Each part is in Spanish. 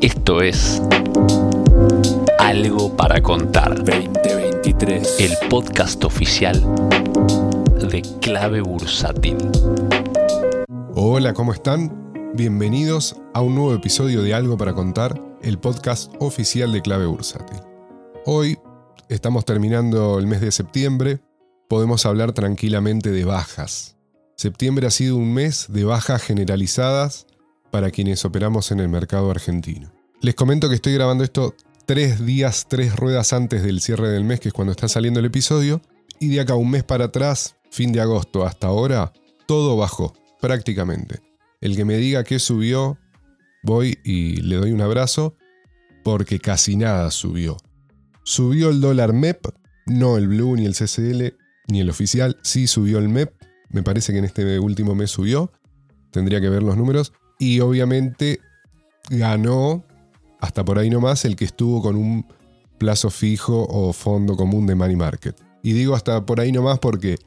Esto es Algo para Contar 2023. el podcast oficial de Clave Bursátil. Hola, ¿cómo están? Bienvenidos a un nuevo episodio de Algo para Contar, el podcast oficial de Clave Bursátil. Hoy estamos terminando el mes de septiembre, podemos hablar tranquilamente de bajas. Septiembre ha sido un mes de bajas generalizadas para quienes operamos en el mercado argentino. Les comento que estoy grabando esto tres días, tres ruedas antes del cierre del mes, que es cuando está saliendo el episodio, y de acá un mes para atrás, fin de agosto hasta ahora, todo bajó, prácticamente. El que me diga que subió, voy y le doy un abrazo, porque casi nada subió. Subió el dólar MEP, no el Blue ni el CCL ni el oficial, sí subió el MEP, me parece que en este último mes subió, tendría que ver los números, y obviamente ganó hasta por ahí nomás el que estuvo con un plazo fijo o fondo común de money market. Y digo hasta por ahí nomás porque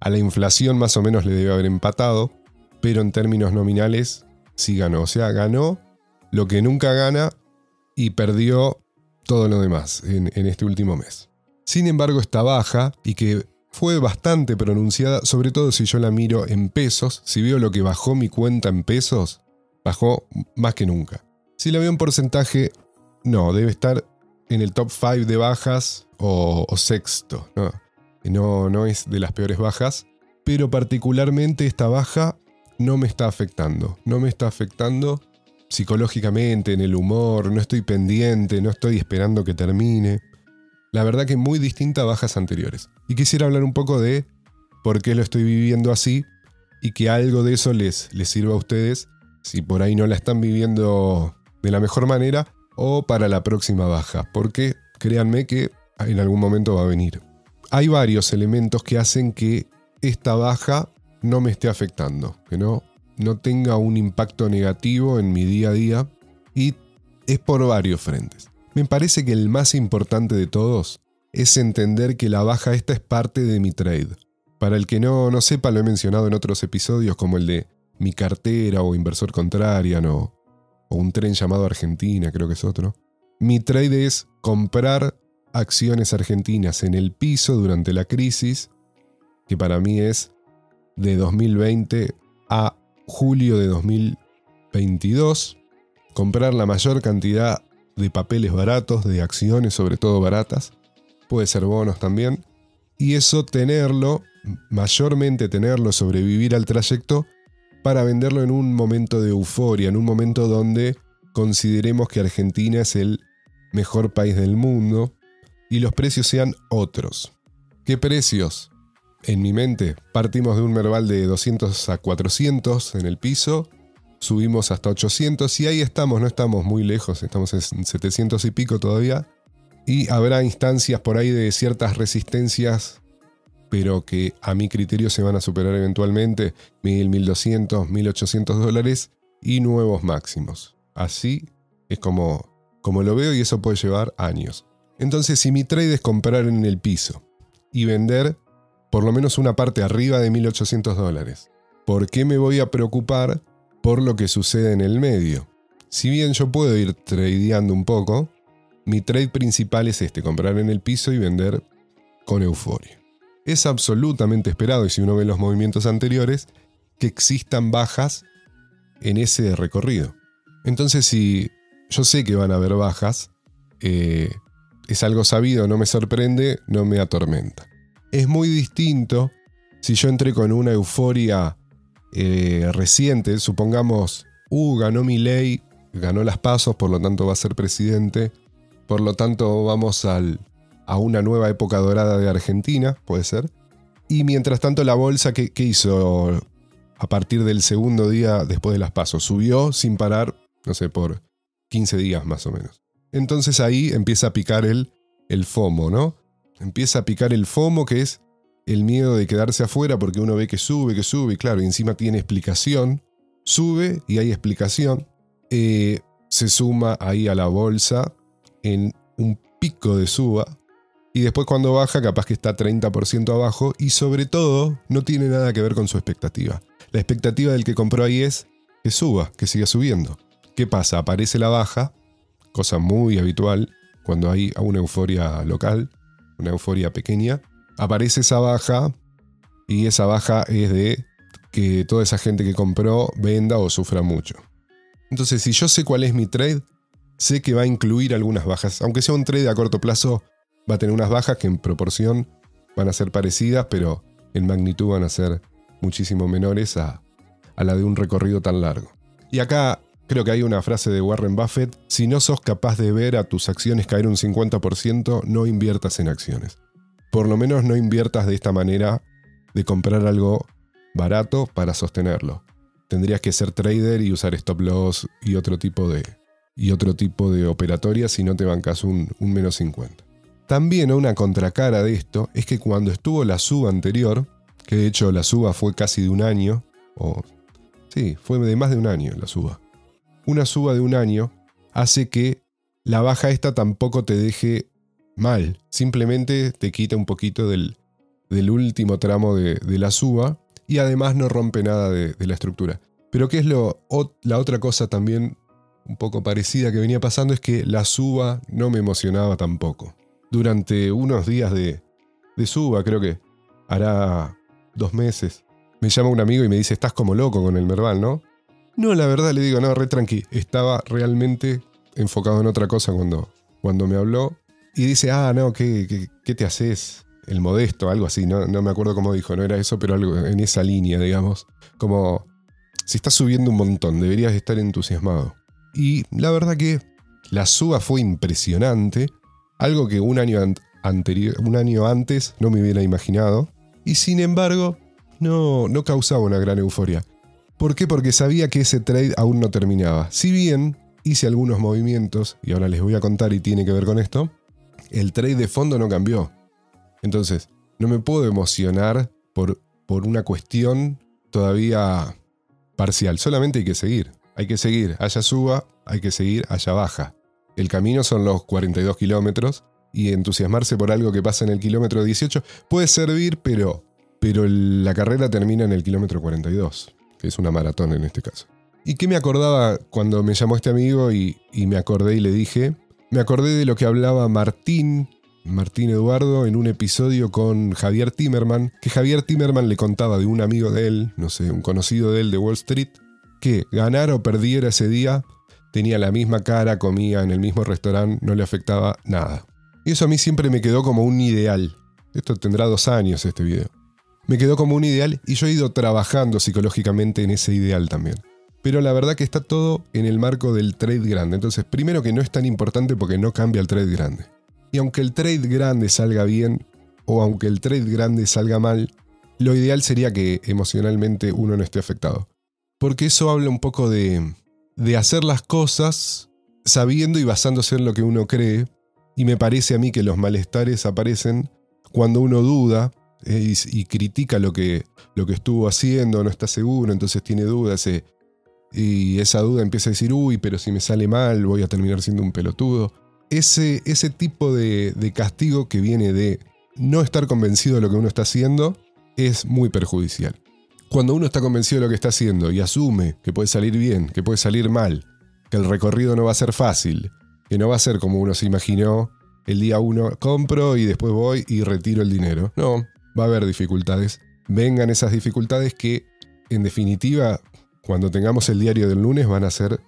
a la inflación más o menos le debe haber empatado, pero en términos nominales sí ganó. O sea, ganó lo que nunca gana y perdió todo lo demás en, en este último mes. Sin embargo, esta baja, y que fue bastante pronunciada, sobre todo si yo la miro en pesos, si veo lo que bajó mi cuenta en pesos, bajó más que nunca. Si la veo en porcentaje, no, debe estar en el top 5 de bajas o, sexto. No, no, no es de las peores bajas, pero particularmente esta baja no me está afectando. No me está afectando psicológicamente, en el humor, no estoy pendiente, no estoy esperando que termine. La verdad que muy distinta a bajas anteriores. Y quisiera hablar un poco de por qué lo estoy viviendo así y que algo de eso les, les sirva a ustedes si por ahí no la están viviendo de la mejor manera o para la próxima baja. Porque créanme que en algún momento va a venir. Hay varios elementos que hacen que esta baja no me esté afectando, que no, no tenga un impacto negativo en mi día a día y es por varios frentes. Me parece que el más importante de todos es entender que la baja esta es parte de mi trade. Para el que no, no sepa, lo he mencionado en otros episodios como el de mi cartera o inversor contrarian o, o un tren llamado Argentina, creo que es otro. Mi trade es comprar acciones argentinas en el piso durante la crisis, que para mí es de 2020 a julio de 2022, comprar la mayor cantidad de papeles baratos, de acciones sobre todo baratas, puede ser bonos también, y eso tenerlo, mayormente tenerlo, sobrevivir al trayecto, para venderlo en un momento de euforia, en un momento donde consideremos que Argentina es el mejor país del mundo y los precios sean otros. ¿Qué precios? En mi mente, partimos de un Merval de 200 a 400 en el piso, subimos hasta 800 y ahí estamos, no estamos muy lejos, estamos en 700 y pico todavía. Y habrá instancias por ahí de ciertas resistencias, pero que a mi criterio se van a superar eventualmente, 1000, 1200, 1800 dólares y nuevos máximos. Así es como, como lo veo y eso puede llevar años. Entonces, si mi trade es comprar en el piso y vender por lo menos una parte arriba de 1800 dólares, ¿por qué me voy a preocupar por lo que sucede en el medio? Si bien yo puedo ir tradeando un poco, mi trade principal es este, comprar en el piso y vender con euforia. Es absolutamente esperado, y si uno ve los movimientos anteriores, que existan bajas en ese recorrido. Entonces, si yo sé que van a haber bajas, eh, es algo sabido, no me sorprende, no me atormenta. Es muy distinto si yo entré con una euforia eh, reciente, supongamos, uh, ganó mi ley, ganó las pasos, por lo tanto va a ser presidente, por lo tanto vamos al, a una nueva época dorada de Argentina, puede ser. Y mientras tanto la bolsa, ¿qué, hizo a partir del segundo día después de las pasos? Subió sin parar, no sé, por 15 días más o menos. Entonces ahí empieza a picar el, el FOMO, ¿no? Empieza a picar el FOMO, que es el miedo de quedarse afuera porque uno ve que sube, que sube, y claro, y encima tiene explicación. Sube y hay explicación. Eh, se suma ahí a la bolsa en un pico de suba. Y después cuando baja, capaz que está 30% abajo. Y sobre todo, no tiene nada que ver con su expectativa. La expectativa del que compró ahí es que suba, que siga subiendo. ¿Qué pasa? Aparece la baja cosa muy habitual cuando hay una euforia local, una euforia pequeña, aparece esa baja y esa baja es de que toda esa gente que compró venda o sufra mucho. Entonces, si yo sé cuál es mi trade, sé que va a incluir algunas bajas. Aunque sea un trade a corto plazo, va a tener unas bajas que en proporción van a ser parecidas, pero en magnitud van a ser muchísimo menores a, a la de un recorrido tan largo. Y acá creo que hay una frase de Warren Buffett, si no sos capaz de ver a tus acciones caer un 50%, no inviertas en acciones. Por lo menos no inviertas de esta manera de comprar algo barato para sostenerlo. Tendrías que ser trader y usar stop loss y otro tipo de, y otro tipo de operatoria si no te bancas un, un menos 50. También una contracara de esto es que cuando estuvo la suba anterior, que de hecho la suba fue casi de un año, o sí, fue de más de un año la suba. Una suba de un año hace que la baja esta tampoco te deje mal, simplemente te quita un poquito del, último tramo de, de la suba y además no rompe nada de, la estructura. Pero ¿qué es lo, la otra cosa también un poco parecida que venía pasando? Es que la suba no me emocionaba tampoco. Durante unos días de, suba, creo que hará dos meses, me llama un amigo y me dice, estás como loco con el Merval, ¿no? No, la verdad le digo, no, re tranqui. Estaba realmente enfocado en otra cosa cuando, cuando me habló. Y dice, ah, no, ¿qué, qué, qué te haces? el modesto, algo así, no, no me acuerdo cómo dijo, no era eso, pero algo en esa línea, digamos. Como, si estás subiendo un montón, deberías estar entusiasmado. Y la verdad que la suba fue impresionante, algo que un año, anterior, un año antes no me hubiera imaginado, y sin embargo no, no causaba una gran euforia. ¿Por qué? Porque sabía que ese trade aún no terminaba. Si bien hice algunos movimientos, y ahora les voy a contar y tiene que ver con esto, el trade de fondo no cambió. Entonces, no me puedo emocionar por, por una cuestión todavía parcial. Solamente hay que seguir. Hay que seguir. Haya suba, hay que seguir, haya baja. El camino son los 42 kilómetros y entusiasmarse por algo que pasa en el kilómetro 18 puede servir, pero, pero la carrera termina en el kilómetro 42, que es una maratón en este caso. ¿Y qué me acordaba cuando me llamó este amigo y, me acordé y le dije? Me acordé de lo que hablaba Martín Martín Eduardo en un episodio con Javier Timerman, que Javier Timerman le contaba de un amigo de él, no sé, un conocido de él de Wall Street, que ganara o perdiera ese día, tenía la misma cara, comía en el mismo restaurante, no le afectaba nada. Y eso a mí siempre me quedó como un ideal. Esto tendrá dos años este video. Me quedó como un ideal y yo he ido trabajando psicológicamente en ese ideal también. Pero la verdad que está todo en el marco del trade grande. Entonces, primero que no es tan importante porque no cambia el trade grande. Y aunque el trade grande salga bien o aunque el trade grande salga mal, lo ideal sería que emocionalmente uno no esté afectado. Porque eso habla un poco de, de hacer las cosas sabiendo y basándose en lo que uno cree. Y me parece a mí que los malestares aparecen cuando uno duda eh, y, critica lo que, lo que estuvo haciendo, no está seguro, entonces tiene dudas. Eh, y esa duda empieza a decir, uy, pero si me sale mal, voy a terminar siendo un pelotudo ese, ese tipo de, de castigo que viene de no estar convencido de lo que uno está haciendo es muy perjudicial. Cuando uno está convencido de lo que está haciendo y asume que puede salir bien, que puede salir mal, que el recorrido no va a ser fácil, que no va a ser como uno se imaginó, el día uno compro y después voy y retiro el dinero. No, va a haber dificultades. Vengan esas dificultades que, en definitiva, cuando tengamos el diario del lunes van a ser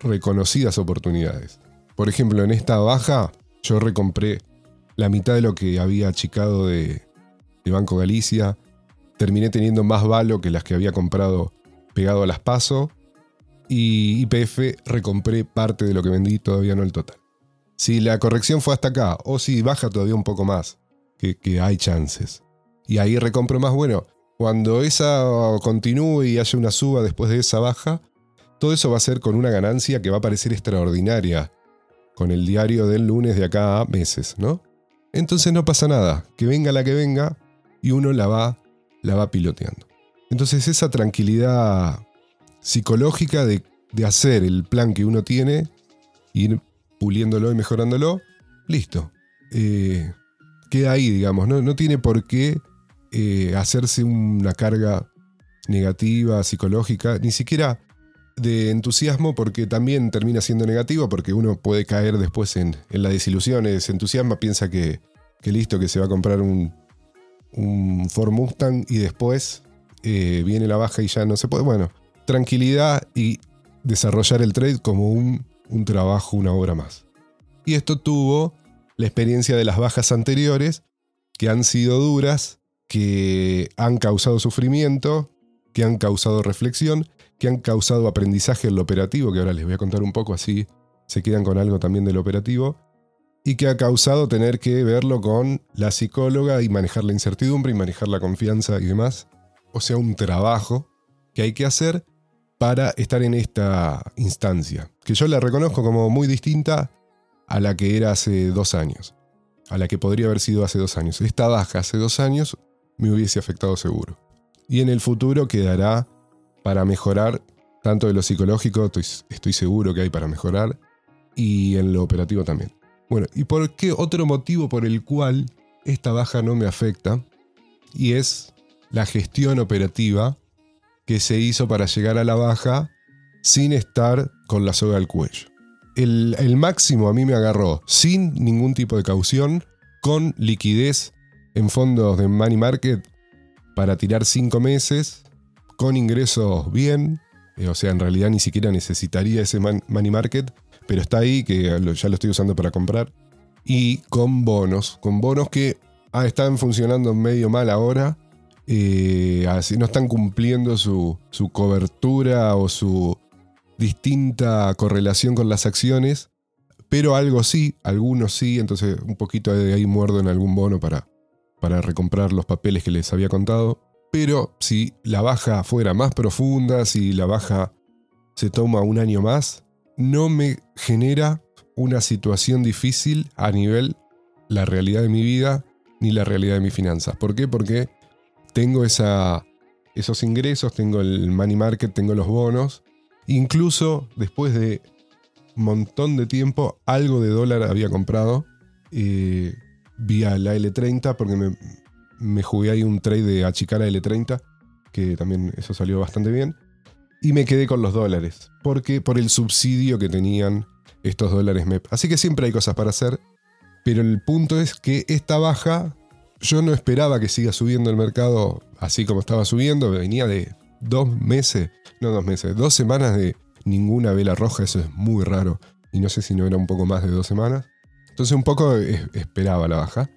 reconocidas oportunidades. Por ejemplo, en esta baja yo recompré la mitad de lo que había achicado de, Banco Galicia. Terminé teniendo más valo que las que había comprado pegado a las PASO. Y IPF recompré parte de lo que vendí, todavía no el total. Si la corrección fue hasta acá, o si baja todavía un poco más, que, que hay chances. Y ahí recompro más, bueno, cuando esa continúe y haya una suba después de esa baja, todo eso va a ser con una ganancia que va a parecer extraordinaria con el diario del lunes de acá a meses, ¿no? Entonces no pasa nada, que venga la que venga y uno la va, la va piloteando. Entonces esa tranquilidad psicológica de, hacer el plan que uno tiene, ir puliéndolo y mejorándolo, listo. Eh, queda ahí, digamos, no, no tiene por qué eh, hacerse una carga negativa, psicológica, ni siquiera de entusiasmo porque también termina siendo negativo, porque uno puede caer después en, la desilusión, se entusiasma, piensa que, listo, que se va a comprar un, un Ford Mustang y después eh, viene la baja y ya no se puede. Bueno, tranquilidad y desarrollar el trade como un, un trabajo, una obra más. Y esto tuvo la experiencia de las bajas anteriores, que han sido duras, que han causado sufrimiento, que han causado reflexión, que han causado aprendizaje en lo operativo, que ahora les voy a contar un poco así se quedan con algo también del operativo, y que ha causado tener que verlo con la psicóloga y manejar la incertidumbre y manejar la confianza y demás. O sea, un trabajo que hay que hacer para estar en esta instancia, que yo la reconozco como muy distinta a la que era hace dos años, a la que podría haber sido hace dos años. Esta baja hace dos años me hubiese afectado seguro. Y en el futuro quedará para mejorar, tanto de lo psicológico, estoy, seguro que hay para mejorar, y en lo operativo también. Bueno, ¿y por qué otro motivo por el cual esta baja no me afecta? Y es la gestión operativa que se hizo para llegar a la baja sin estar con la soga al cuello. El, máximo a mí me agarró sin ningún tipo de caución, con liquidez en fondos de money market para tirar cinco meses con ingresos bien, eh, o sea, en realidad ni siquiera necesitaría ese money market, pero está ahí, que ya lo estoy usando para comprar, y con bonos, con bonos que ah, están funcionando medio mal ahora, eh, así no están cumpliendo su, su cobertura o su distinta correlación con las acciones, pero algo sí, algunos sí, entonces un poquito de ahí muerdo en algún bono para, para recomprar los papeles que les había contado. Pero si la baja fuera más profunda, si la baja se toma un año más, no me genera una situación difícil a nivel la realidad de mi vida ni la realidad de mis finanzas. ¿Por qué? Porque tengo esos ingresos, tengo el money market, tengo los bonos. Incluso después de un montón de tiempo, algo de dólar había comprado eh, vía la L30 porque me, me jugué ahí un trade de achicar a L30, que también eso salió bastante bien. Y me quedé con los dólares, porque por el subsidio que tenían estos dólares MEP. Así que siempre hay cosas para hacer, pero el punto es que esta baja, yo no esperaba que siga subiendo el mercado así como estaba subiendo, venía de dos meses, no dos meses, dos semanas de ninguna vela roja, eso es muy raro, y no sé si no era un poco más de dos semanas. Entonces un poco esperaba la baja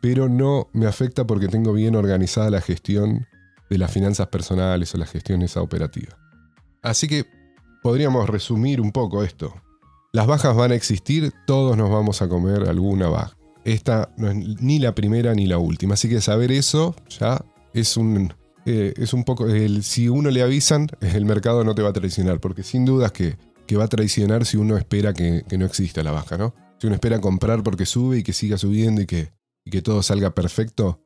pero no me afecta porque tengo bien organizada la gestión de las finanzas personales o la gestión esa operativa. Así que podríamos resumir un poco esto. Las bajas van a existir, todos nos vamos a comer alguna baja. Esta no es ni la primera ni la última, así que saber eso ya es un, eh, es un poco... El, si uno le avisan, el mercado no te va a traicionar, porque sin dudas que, que va a traicionar si uno espera que, que no exista la baja, ¿no? Si uno espera comprar porque sube y que siga subiendo y que, que todo salga perfecto?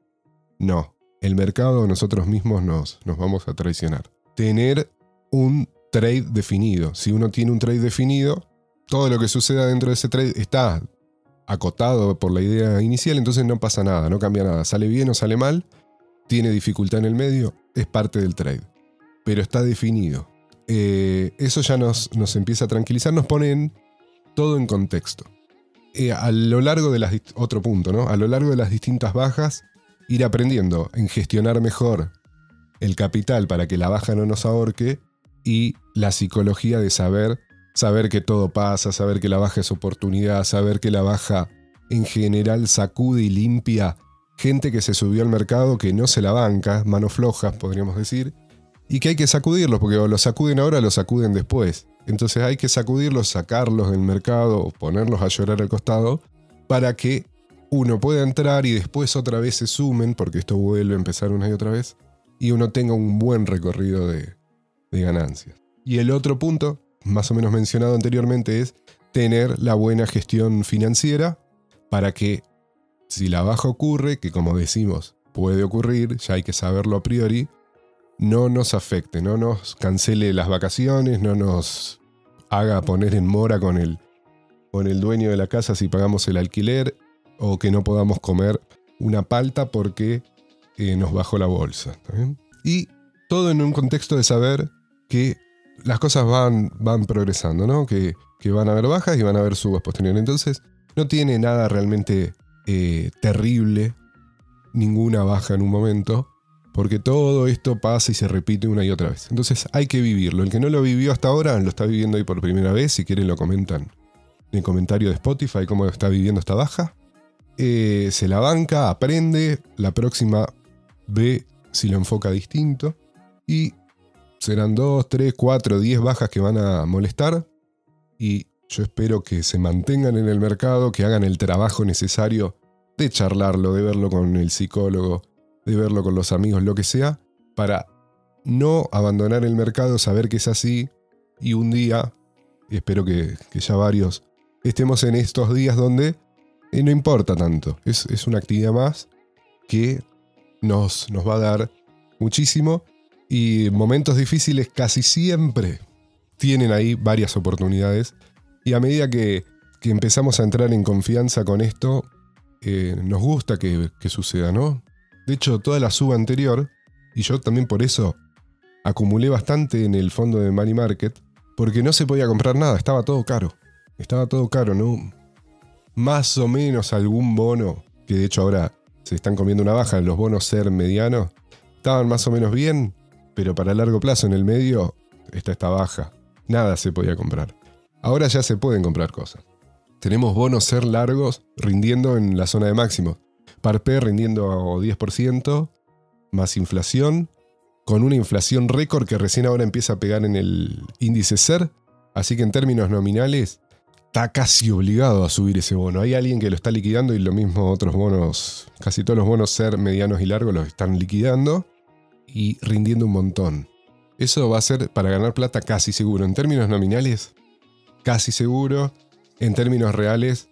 No, el mercado nosotros mismos nos, nos vamos a traicionar. Tener un trade definido. Si uno tiene un trade definido, todo lo que suceda dentro de ese trade está acotado por la idea inicial, entonces no pasa nada, no cambia nada. Sale bien o sale mal, tiene dificultad en el medio, es parte del trade. Pero está definido. Eh, eso ya nos, nos empieza a tranquilizar, nos pone todo en contexto. Eh, a lo largo de las otro punto, ¿no? A lo largo de las distintas bajas, ir aprendiendo en gestionar mejor el capital para que la baja no nos ahorque y la psicología de saber, saber que todo pasa, saber que la baja es oportunidad, saber que la baja en general sacude y limpia gente que se subió al mercado que no se la banca, manos flojas podríamos decir, y que hay que sacudirlos, porque o los sacuden ahora los sacuden después. Entonces hay que sacudirlos, sacarlos del mercado, ponerlos a llorar al costado, para que uno pueda entrar y después otra vez se sumen, porque esto vuelve a empezar una y otra vez, y uno tenga un buen recorrido de, de ganancias. Y el otro punto, más o menos mencionado anteriormente, es tener la buena gestión financiera para que si la baja ocurre, que como decimos puede ocurrir, ya hay que saberlo a priori, no nos afecte, no nos cancele las vacaciones, no nos haga poner en mora con el, con el dueño de la casa si pagamos el alquiler o que no podamos comer una palta porque eh, nos bajó la bolsa. Y todo en un contexto de saber que las cosas van, van progresando, ¿no? Que, que van a haber bajas y van a haber subas posteriores. Entonces, no tiene nada realmente eh, terrible, ninguna baja en un momento, porque todo esto pasa y se repite una y otra vez. Entonces hay que vivirlo. El que no lo vivió hasta ahora lo está viviendo hoy por primera vez. Si quieren lo comentan en el comentario de Spotify cómo está viviendo esta baja. Eh, se la banca, aprende, la próxima ve si lo enfoca distinto y serán 2, 3, 4, 10 bajas que van a molestar. Y yo espero que se mantengan en el mercado, que hagan el trabajo necesario de charlarlo, de verlo con el psicólogo, de verlo con los amigos, lo que sea, para no abandonar el mercado, saber que es así. Y un día, espero que, ya varios estemos en estos días donde eh, no importa tanto, es, es, una actividad más que nos, nos va a dar muchísimo y momentos difíciles casi siempre tienen ahí varias oportunidades y a medida que, empezamos a entrar en confianza con esto, eh, nos gusta que, que, suceda, ¿no? De hecho, toda la suba anterior, y yo también por eso acumulé bastante en el fondo de Money Market, porque no se podía comprar nada, estaba todo caro. Estaba todo caro, ¿no? Más o menos algún bono, que de hecho ahora se están comiendo una baja, los bonos ser medianos, estaban más o menos bien, pero para largo plazo en el medio está esta baja. Nada se podía comprar. Ahora ya se pueden comprar cosas. Tenemos bonos ser largos rindiendo en la zona de máximo. Parpe rindiendo a 10%, más inflación, con una inflación récord que recién ahora empieza a pegar en el índice SER. Así que en términos nominales, está casi obligado a subir ese bono. Hay alguien que lo está liquidando y lo mismo otros bonos, casi todos los bonos SER medianos y largos los están liquidando y rindiendo un montón. Eso va a ser para ganar plata casi seguro. En términos nominales, casi seguro. En términos reales,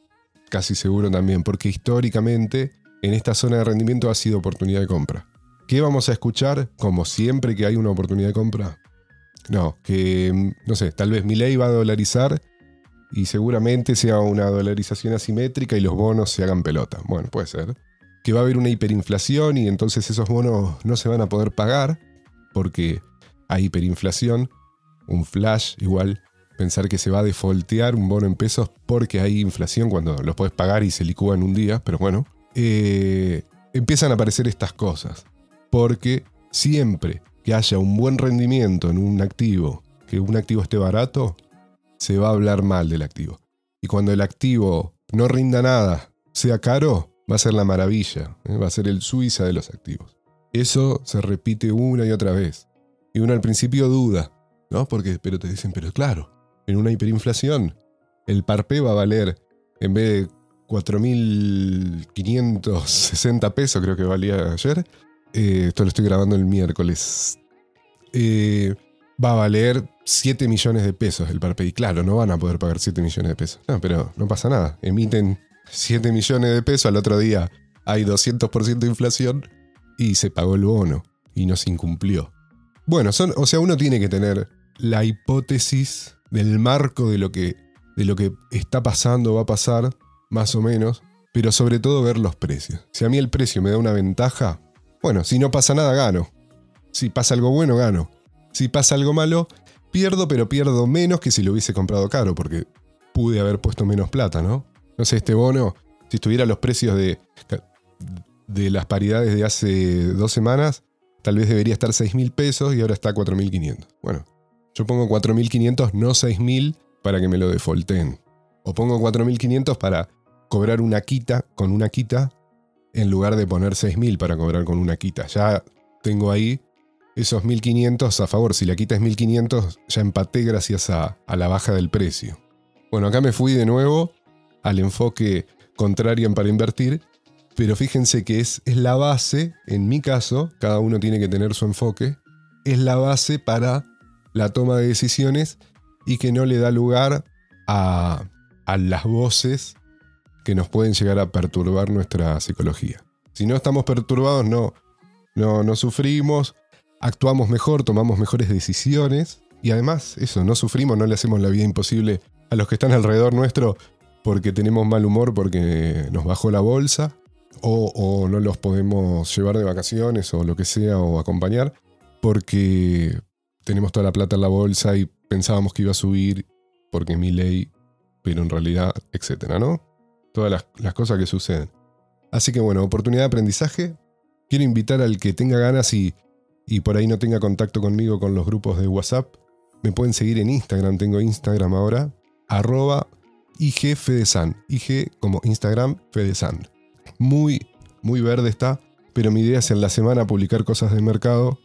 casi seguro también, porque históricamente en esta zona de rendimiento ha sido oportunidad de compra. ¿Qué vamos a escuchar? Como siempre que hay una oportunidad de compra. No, que, no sé, tal vez mi ley va a dolarizar y seguramente sea una dolarización asimétrica y los bonos se hagan pelota. Bueno, puede ser. Que va a haber una hiperinflación y entonces esos bonos no se van a poder pagar porque hay hiperinflación. Un flash igual pensar que se va a defoltear un bono en pesos porque hay inflación cuando lo puedes pagar y se licúa en un día, pero bueno, eh, empiezan a aparecer estas cosas. Porque siempre que haya un buen rendimiento en un activo, que un activo esté barato, se va a hablar mal del activo. Y cuando el activo no rinda nada, sea caro, va a ser la maravilla, ¿eh? va a ser el Suiza de los activos. Eso se repite una y otra vez. Y uno al principio duda, ¿no? Porque, pero te dicen, pero claro, en una hiperinflación, el parpe va a valer, en vez de 4.560 pesos, creo que valía ayer, eh, esto lo estoy grabando el miércoles, eh, va a valer 7 millones de pesos el parpe. Y claro, no van a poder pagar 7 millones de pesos. No, pero no pasa nada. Emiten 7 millones de pesos, al otro día hay 200% de inflación y se pagó el bono y no se incumplió. Bueno, son, o sea, uno tiene que tener la hipótesis del marco de lo que, de lo que está pasando, va a pasar, más o menos, pero sobre todo ver los precios. Si a mí el precio me da una ventaja, bueno, si no pasa nada, gano. Si pasa algo bueno, gano. Si pasa algo malo, pierdo, pero pierdo menos que si lo hubiese comprado caro, porque pude haber puesto menos plata, ¿no? No sé, este bono, si estuviera los precios de, de las paridades de hace dos semanas, tal vez debería estar 6 mil pesos y ahora está 4.500. Bueno, yo pongo 4.500, no 6.000, para que me lo defolten. O pongo 4.500 para cobrar una quita con una quita en lugar de poner 6.000 para cobrar con una quita. Ya tengo ahí esos 1.500 a favor. Si la quita es 1.500, ya empaté gracias a, a la baja del precio. Bueno, acá me fui de nuevo al enfoque contrario para invertir, pero fíjense que es, es la base, en mi caso, cada uno tiene que tener su enfoque, es la base para la toma de decisiones y que no le da lugar a, las voces que nos pueden llegar a perturbar nuestra psicología. Si no estamos perturbados, no, no, no sufrimos, actuamos mejor, tomamos mejores decisiones y además eso, no sufrimos, no le hacemos la vida imposible a los que están alrededor nuestro porque tenemos mal humor, porque nos bajó la bolsa o, o no los podemos llevar de vacaciones o lo que sea o acompañar porque tenemos toda la plata en la bolsa y pensábamos que iba a subir porque mi ley, pero en realidad, etcétera, ¿no? Todas las, cosas que suceden. Así que bueno, oportunidad de aprendizaje. Quiero invitar al que tenga ganas y, y por ahí no tenga contacto conmigo con los grupos de WhatsApp. Me pueden seguir en Instagram, tengo Instagram ahora, arroba IG Fedesan. IG como Instagram Fedesan. Muy, muy verde está, pero mi idea es en la semana publicar cosas del mercado,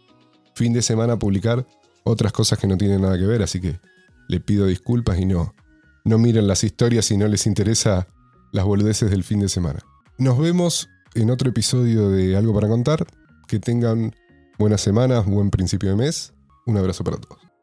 fin de semana publicar otras cosas que no tienen nada que ver, así que le pido disculpas y no, no miren las historias si no les interesa las boludeces del fin de semana. Nos vemos en otro episodio de Algo para contar. Que tengan buenas semanas, buen principio de mes. Un abrazo para todos.